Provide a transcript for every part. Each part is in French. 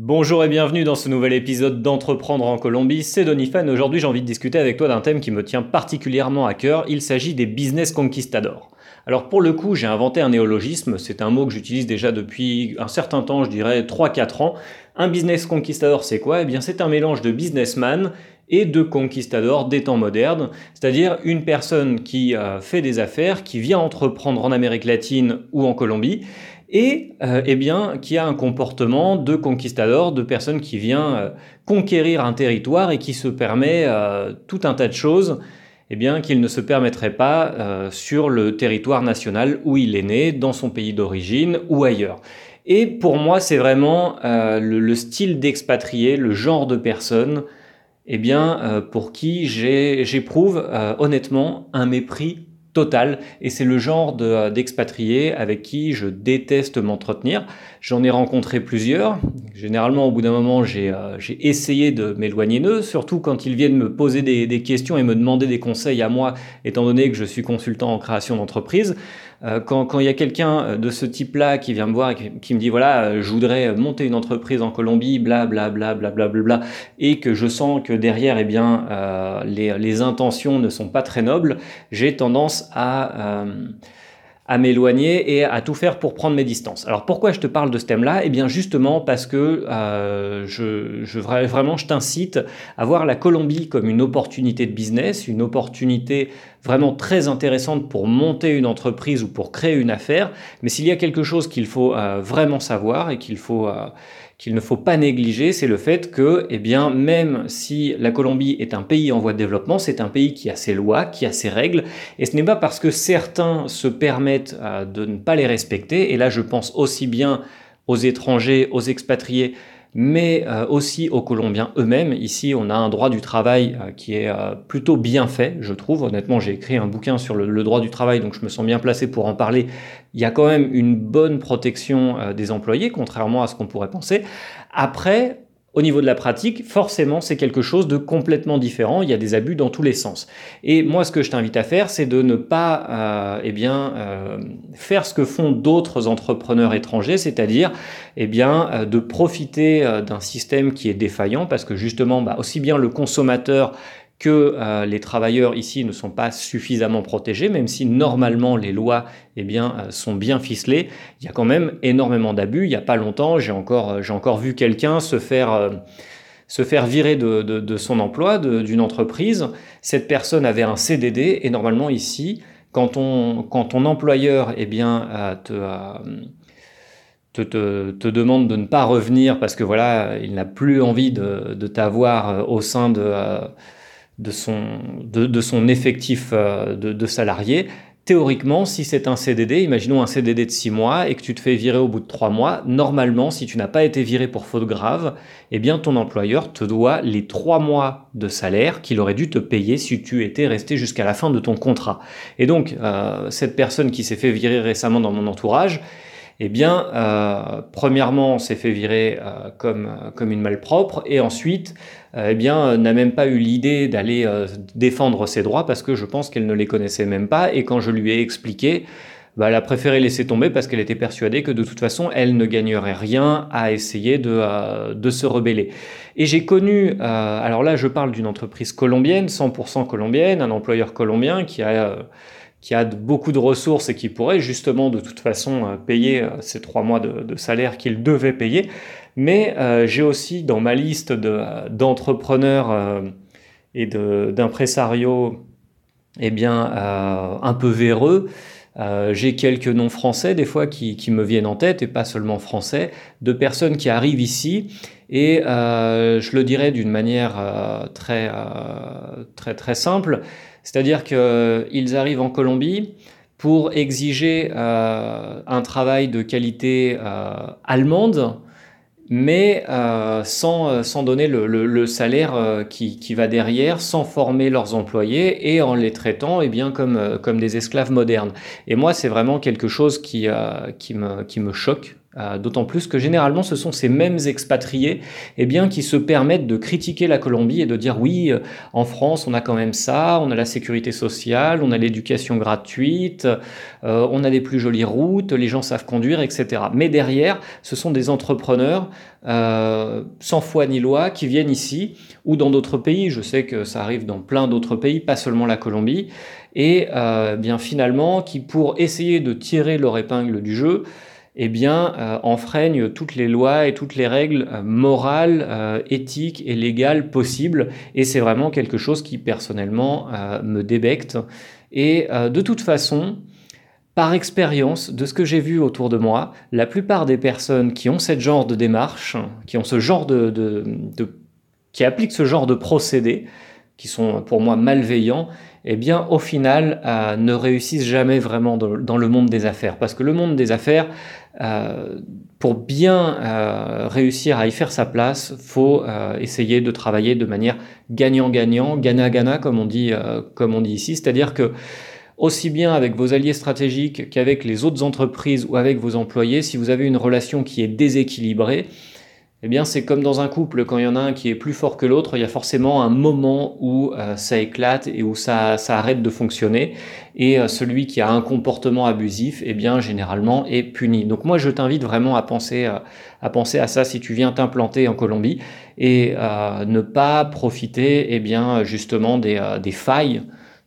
Bonjour et bienvenue dans ce nouvel épisode d'Entreprendre en Colombie, c'est Donifan. Aujourd'hui j'ai envie de discuter avec toi d'un thème qui me tient particulièrement à cœur, il s'agit des business conquistadors. Alors pour le coup j'ai inventé un néologisme, c'est un mot que j'utilise déjà depuis un certain temps, je dirais 3-4 ans. Un business conquistador c'est quoi? Eh bien c'est un mélange de businessman et de conquistador des temps modernes, c'est-à-dire une personne qui euh, fait des affaires, qui vient entreprendre en Amérique latine ou en Colombie et euh, eh bien qui a un comportement de conquistador, de personne qui vient euh, conquérir un territoire et qui se permet euh, tout un tas de choses eh bien qu'il ne se permettrait pas sur le territoire national où il est né, dans son pays d'origine ou ailleurs. Et pour moi, c'est vraiment le, le, style d'expatrié, le genre de personne eh bien, pour qui j'éprouve honnêtement un mépris et c'est le genre euh, d'expatriés avec qui je déteste m'entretenir. J'en ai rencontré plusieurs. Généralement, au bout d'un moment, j'ai euh, essayé de m'éloigner d'eux, surtout quand ils viennent me poser des, questions et me demander des conseils à moi, étant donné que je suis consultant en création d'entreprise. Euh, quand il y a quelqu'un euh, de ce type-là qui vient me voir et qui, me dit voilà, euh, je voudrais monter une entreprise en Colombie, bla bla bla bla bla bla, bla et que je sens que derrière, eh bien, les, les, intentions ne sont pas très nobles, j'ai tendance à à m'éloigner et à tout faire pour prendre mes distances. Alors pourquoi je te parle de ce thème-là? Eh bien justement parce que euh, je, vraiment je t'incite à voir la Colombie comme une opportunité de business, une opportunité vraiment très intéressante pour monter une entreprise ou pour créer une affaire. Mais s'il y a quelque chose qu'il faut euh, vraiment savoir et qu'il faut euh, qu'il ne faut pas négliger, c'est le fait que, eh bien, même si la Colombie est un pays en voie de développement, c'est un pays qui a ses lois, qui a ses règles, et ce n'est pas parce que certains se permettent euh, de ne pas les respecter, et là je pense aussi bien aux étrangers, aux expatriés, mais euh, aussi aux Colombiens eux-mêmes. Ici, on a un droit du travail euh, qui est euh, plutôt bien fait, je trouve. Honnêtement, j'ai écrit un bouquin sur le, droit du travail, donc je me sens bien placé pour en parler. Il y a quand même une bonne protection des employés, contrairement à ce qu'on pourrait penser. Après, au niveau de la pratique, forcément, c'est quelque chose de complètement différent. Il y a des abus dans tous les sens. Et moi, ce que je t'invite à faire, c'est de ne pas, euh, eh bien, euh, faire ce que font d'autres entrepreneurs étrangers, c'est-à-dire, eh bien, euh, de profiter d'un système qui est défaillant, parce que justement, bah, aussi bien le consommateur que euh, les travailleurs ici ne sont pas suffisamment protégés, même si normalement les lois eh bien, euh, sont bien ficelées, il y a quand même énormément d'abus. Il n'y a pas longtemps, j'ai encore, euh, encore vu quelqu'un se faire, se faire virer de, de, son emploi, d'une entreprise. Cette personne avait un CDD et normalement ici, quand, on, quand ton employeur eh bien, te, te, te, te, demande de ne pas revenir parce que voilà, il n'a plus envie de, de t'avoir au sein de de son, de, son effectif euh, de, de salariés. Théoriquement, si c'est un CDD, imaginons un CDD de 6 mois et que tu te fais virer au bout de 3 mois, normalement, si tu n'as pas été viré pour faute grave, eh bien ton employeur te doit les 3 mois de salaire qu'il aurait dû te payer si tu étais resté jusqu'à la fin de ton contrat. Et donc, euh, cette personne qui s'est fait virer récemment dans mon entourage, eh bien, euh, premièrement, on s'est fait virer euh, comme, comme une malpropre, et ensuite, eh bien, n'a même pas eu l'idée d'aller euh, défendre ses droits parce que je pense qu'elle ne les connaissait même pas, et quand je lui ai expliqué, bah, elle a préféré laisser tomber parce qu'elle était persuadée que de toute façon, elle ne gagnerait rien à essayer de, euh, se rebeller. Et j'ai connu, alors là, je parle d'une entreprise colombienne, 100% colombienne, un employeur colombien qui a beaucoup de ressources et qui pourrait justement de toute façon euh, payer euh, ces trois mois de, salaire qu'il devait payer. Mais euh, j'ai aussi dans ma liste d'entrepreneurs et d'impresarios eh bien, un peu véreux, j'ai quelques noms français des fois qui, me viennent en tête, et pas seulement français, de personnes qui arrivent ici, et je le dirais d'une manière très, très, très simple, c'est-à-dire qu'ils arrivent en Colombie pour exiger euh, un travail de qualité euh, allemande, mais euh, sans, sans, donner le, le, salaire qui, qui, va derrière, sans former leurs employés et en les traitant eh bien, comme, comme des esclaves modernes. Et moi, c'est vraiment quelque chose qui, qui, me, qui me choque Euh, d'autant plus que généralement ce sont ces mêmes expatriés eh qui se permettent de critiquer la Colombie et de dire oui, euh, en France on a quand même ça, on a la sécurité sociale, on a l'éducation gratuite, euh, on a des plus jolies routes, les gens savent conduire, etc. Mais derrière, ce sont des entrepreneurs sans foi ni loi qui viennent ici ou dans d'autres pays. Je sais que ça arrive dans plein d'autres pays, pas seulement la Colombie, et bien finalement qui pour essayer de tirer leur épingle du jeu, eh bien, euh, enfreignent toutes les lois et toutes les règles euh, morales, euh, éthiques et légales possibles. Et c'est vraiment quelque chose qui, personnellement, me débecte. Et de toute façon, par expérience, de ce que j'ai vu autour de moi, la plupart des personnes qui ont ce genre de démarche, qui ont ce genre de, qui appliquent ce genre de procédés, qui sont pour moi malveillants, eh bien, au final, ne réussissent jamais vraiment dans, le monde des affaires. Parce que le monde des affaires, euh, pour bien euh, réussir à y faire sa place, faut euh, essayer de travailler de manière gagnant-gagnant, gana-gana comme on dit, comme on dit ici, c'est-à-dire que aussi bien avec vos alliés stratégiques qu'avec les autres entreprises ou avec vos employés, si vous avez une relation qui est déséquilibrée, eh bien, c'est comme dans un couple, quand il y en a un qui est plus fort que l'autre, il y a forcément un moment où euh, ça éclate et où ça, arrête de fonctionner. Et euh, celui qui a un comportement abusif, eh bien, généralement, est puni. Donc moi, je t'invite vraiment à penser, euh, à penser à ça si tu viens t'implanter en Colombie et ne pas profiter, eh bien, justement, des, failles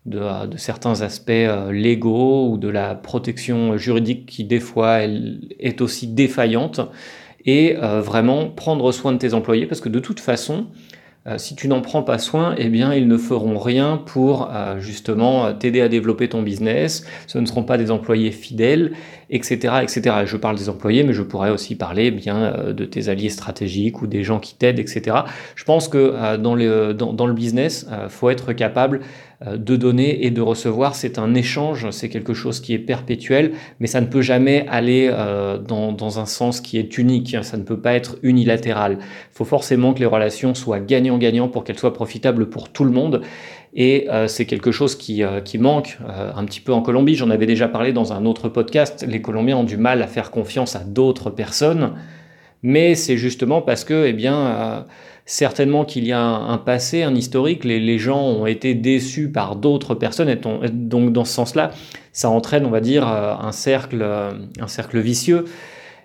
de, certains aspects légaux ou de la protection juridique qui, des fois, elle est aussi défaillante et euh, vraiment prendre soin de tes employés parce que de toute façon, euh, si tu n'en prends pas soin, eh bien, ils ne feront rien pour euh, justement t'aider à développer ton business. Ce ne seront pas des employés fidèles, etc., etc. Je parle des employés, mais je pourrais aussi parler eh bien de tes alliés stratégiques ou des gens qui t'aident, etc. Je pense que dans, le, dans, le business, faut être capable de donner et de recevoir, c'est un échange, c'est quelque chose qui est perpétuel, mais ça ne peut jamais aller euh, dans, un sens qui est unique, ça ne peut pas être unilatéral. Il faut forcément que les relations soient gagnant-gagnant pour qu'elles soient profitables pour tout le monde. Et euh, c'est quelque chose qui manque un petit peu en Colombie. J'en avais déjà parlé dans un autre podcast. Les Colombiens ont du mal à faire confiance à d'autres personnes, mais c'est justement parce que, eh bien, certainement qu'il y a un, passé, un historique, les, gens ont été déçus par d'autres personnes, donc dans ce sens-là, ça entraîne, on va dire, euh, un cercle, euh, un cercle vicieux.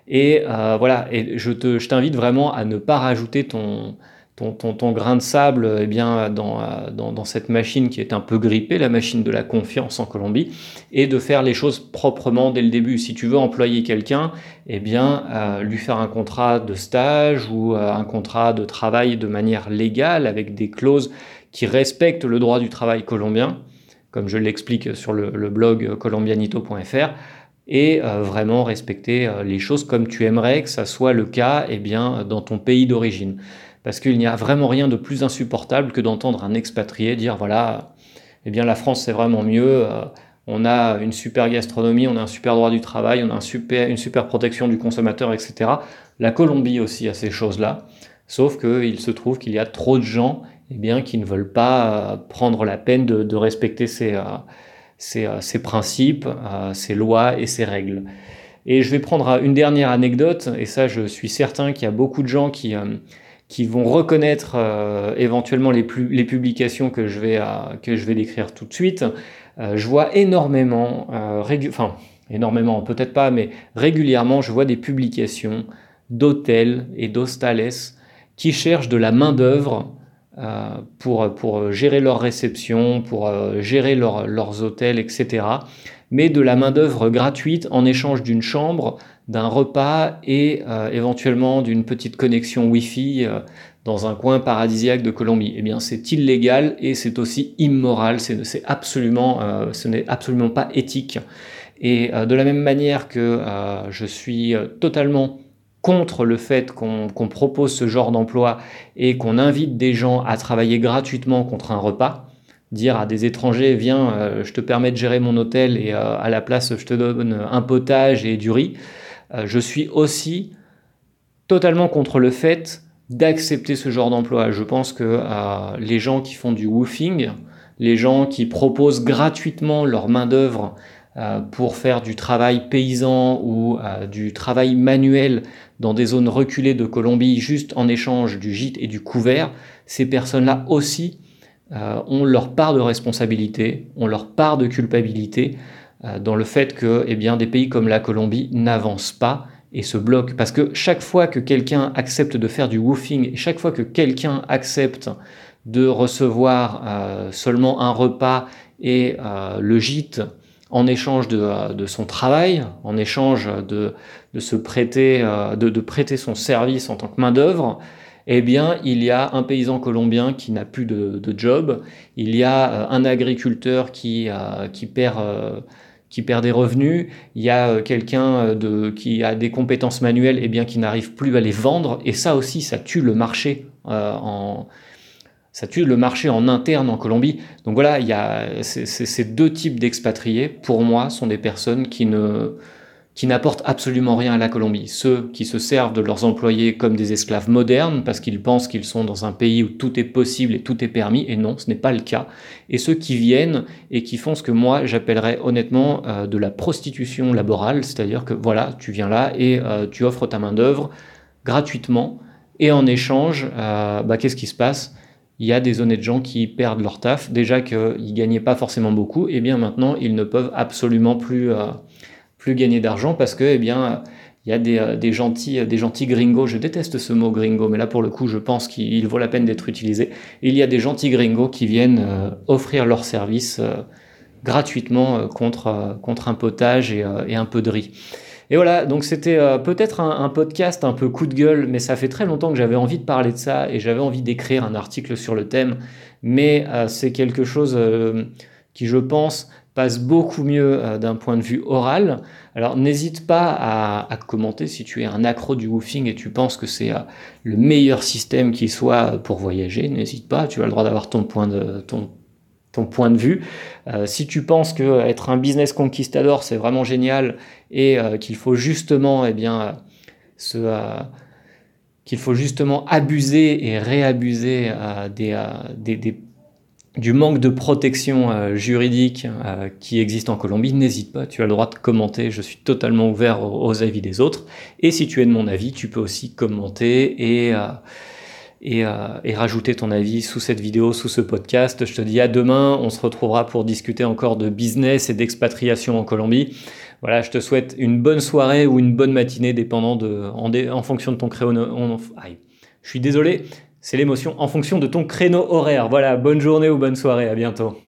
Et euh, voilà, et je t'invite vraiment à ne pas rajouter ton, ton, grain de sable eh bien, dans, dans, cette machine qui est un peu grippée, la machine de la confiance en Colombie, et de faire les choses proprement dès le début. Si tu veux employer quelqu'un, eh bien, euh, lui faire un contrat de stage ou euh, un contrat de travail de manière légale avec des clauses qui respectent le droit du travail colombien, comme je l'explique sur le, blog colombianito.fr, et euh, vraiment respecter les choses comme tu aimerais que ça soit le cas eh bien, dans ton pays d'origine parce qu'il n'y a vraiment rien de plus insupportable que d'entendre un expatrié dire voilà, eh bien la France c'est vraiment mieux, euh, on a une super gastronomie, on a un super droit du travail, on a un super, une super protection du consommateur, etc. La Colombie aussi a ces choses-là, sauf qu'il se trouve qu'il y a trop de gens eh bien, qui ne veulent pas euh, prendre la peine de, respecter ces, euh, ces, principes, ces lois et ces règles. Et je vais prendre une dernière anecdote, et ça je suis certain qu'il y a beaucoup de gens qui qui vont reconnaître euh, éventuellement les, publications que je vais, euh, que je vais décrire tout de suite. Euh, je vois énormément, enfin énormément peut-être pas, mais régulièrement je vois des publications d'hôtels et d'hostales qui cherchent de la main-d'œuvre pour, pour gérer leur réception, pour gérer leurs hôtels, etc. Mais de la main-d'œuvre gratuite en échange d'une chambre, d'un repas et euh, éventuellement d'une petite connexion Wi-Fi euh, dans un coin paradisiaque de Colombie. Eh bien, c'est illégal et c'est aussi immoral. C'est absolument, euh, ce n'est absolument pas éthique. Et de la même manière que je suis totalement contre le fait qu'on propose ce genre d'emploi et qu'on invite des gens à travailler gratuitement contre un repas, dire à des étrangers viens, je te permets de gérer mon hôtel et à la place je te donne un potage et du riz. Euh, je suis aussi totalement contre le fait d'accepter ce genre d'emploi. Je pense que euh, les gens qui font du woofing, les gens qui proposent gratuitement leur main-d'œuvre pour faire du travail paysan ou du travail manuel dans des zones reculées de Colombie juste en échange du gîte et du couvert, ces personnes-là aussi ont leur part de responsabilité, ont leur part de culpabilité dans le fait que eh bien, des pays comme la Colombie n'avancent pas et se bloquent. Parce que chaque fois que quelqu'un accepte de faire du woofing, chaque fois que quelqu'un accepte de recevoir euh, seulement un repas et euh, le gîte en échange de, euh, son travail, en échange de, se prêter, de, prêter son service en tant que main-d'œuvre, eh bien, il y a un paysan colombien qui n'a plus de, job, il y a un agriculteur qui, qui, perd, qui perd des revenus, il y a quelqu'un qui a des compétences manuelles, eh bien, qui n'arrive plus à les vendre, et ça aussi, ça tue le marché en ça tue le marché en interne en Colombie. Donc voilà, il ces deux types d'expatriés, pour moi, sont des personnes qui ne qui n'apportent absolument rien à la Colombie. Ceux qui se servent de leurs employés comme des esclaves modernes parce qu'ils pensent qu'ils sont dans un pays où tout est possible et tout est permis, et non, ce n'est pas le cas. Et ceux qui viennent et qui font ce que moi j'appellerais honnêtement euh, de la prostitution laborale, c'est-à-dire que voilà, tu viens là et euh, tu offres ta main-d'œuvre gratuitement, et en échange, euh, bah, qu'est-ce qui se passe? Il y a des honnêtes gens qui perdent leur taf. Déjà qu'ils gagnaient pas forcément beaucoup, et bien maintenant ils ne peuvent absolument plus, plus gagner d'argent parce que eh bien il y a des, euh, gentils, des gentils gringos. Je déteste ce mot gringo, mais là pour le coup je pense qu'il vaut la peine d'être utilisé. il y a des gentils gringos qui viennent euh, offrir leurs services gratuitement contre, contre un potage et, un peu de riz. Et voilà, donc c'était euh, peut-être un, podcast un peu coup de gueule, mais ça fait très longtemps que j'avais envie de parler de ça et j'avais envie d'écrire un article sur le thème. Mais euh, c'est quelque chose euh, qui, je pense, passe beaucoup mieux d'un point de vue oral. Alors n'hésite pas à, commenter si tu es un accro du woofing et tu penses que c'est le meilleur système qui soit pour voyager. N'hésite pas, tu as le droit d'avoir ton point de ton point de vue. Euh, si tu penses que être un business conquistador c'est vraiment génial et euh, qu'il faut justement eh bien se euh, qu'il faut justement abuser et réabuser des, des, du manque de protection juridique qui existe en Colombie, n'hésite pas, tu as le droit de commenter, je suis totalement ouvert aux, avis des autres. Et si tu es de mon avis, tu peux aussi commenter et euh, et, rajouter ton avis sous cette vidéo, sous ce podcast. Je te dis à demain, on se retrouvera pour discuter encore de business et d'expatriation en Colombie. Voilà, je te souhaite une bonne soirée ou une bonne matinée, dépendant de, en, fonction de ton créneau. je suis désolé, c'est l'émotion, en fonction de ton créneau horaire. Voilà, bonne journée ou bonne soirée, à bientôt.